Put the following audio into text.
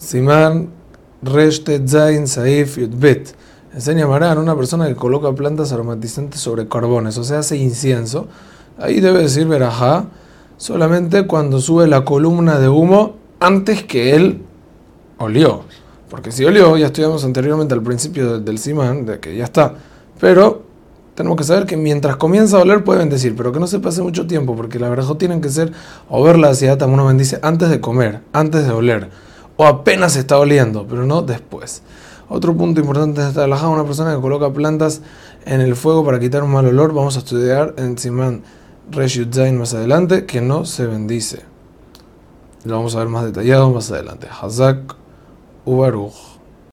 Simán Resh Zain Saif Yudbet. Enseña Marán, una persona que coloca plantas aromatizantes sobre carbones, o sea, hace incienso. Ahí debe decir verajá solamente cuando sube la columna de humo antes que él olió. Porque si olió, ya estudiamos anteriormente al principio del simán, de que ya está. Pero tenemos que saber que mientras comienza a oler puede bendecir, pero que no se pase mucho tiempo, porque la verdad tienen que ser o ver la ansiedad, uno bendice antes de comer, antes de oler, o apenas está oliendo, pero no después. Otro punto importante de esta alhaja, una persona que coloca plantas en el fuego para quitar un mal olor, vamos a estudiar en Simán Zain más adelante, que no se bendice. Lo vamos a ver más detallado más adelante. Hazak Ubaruch.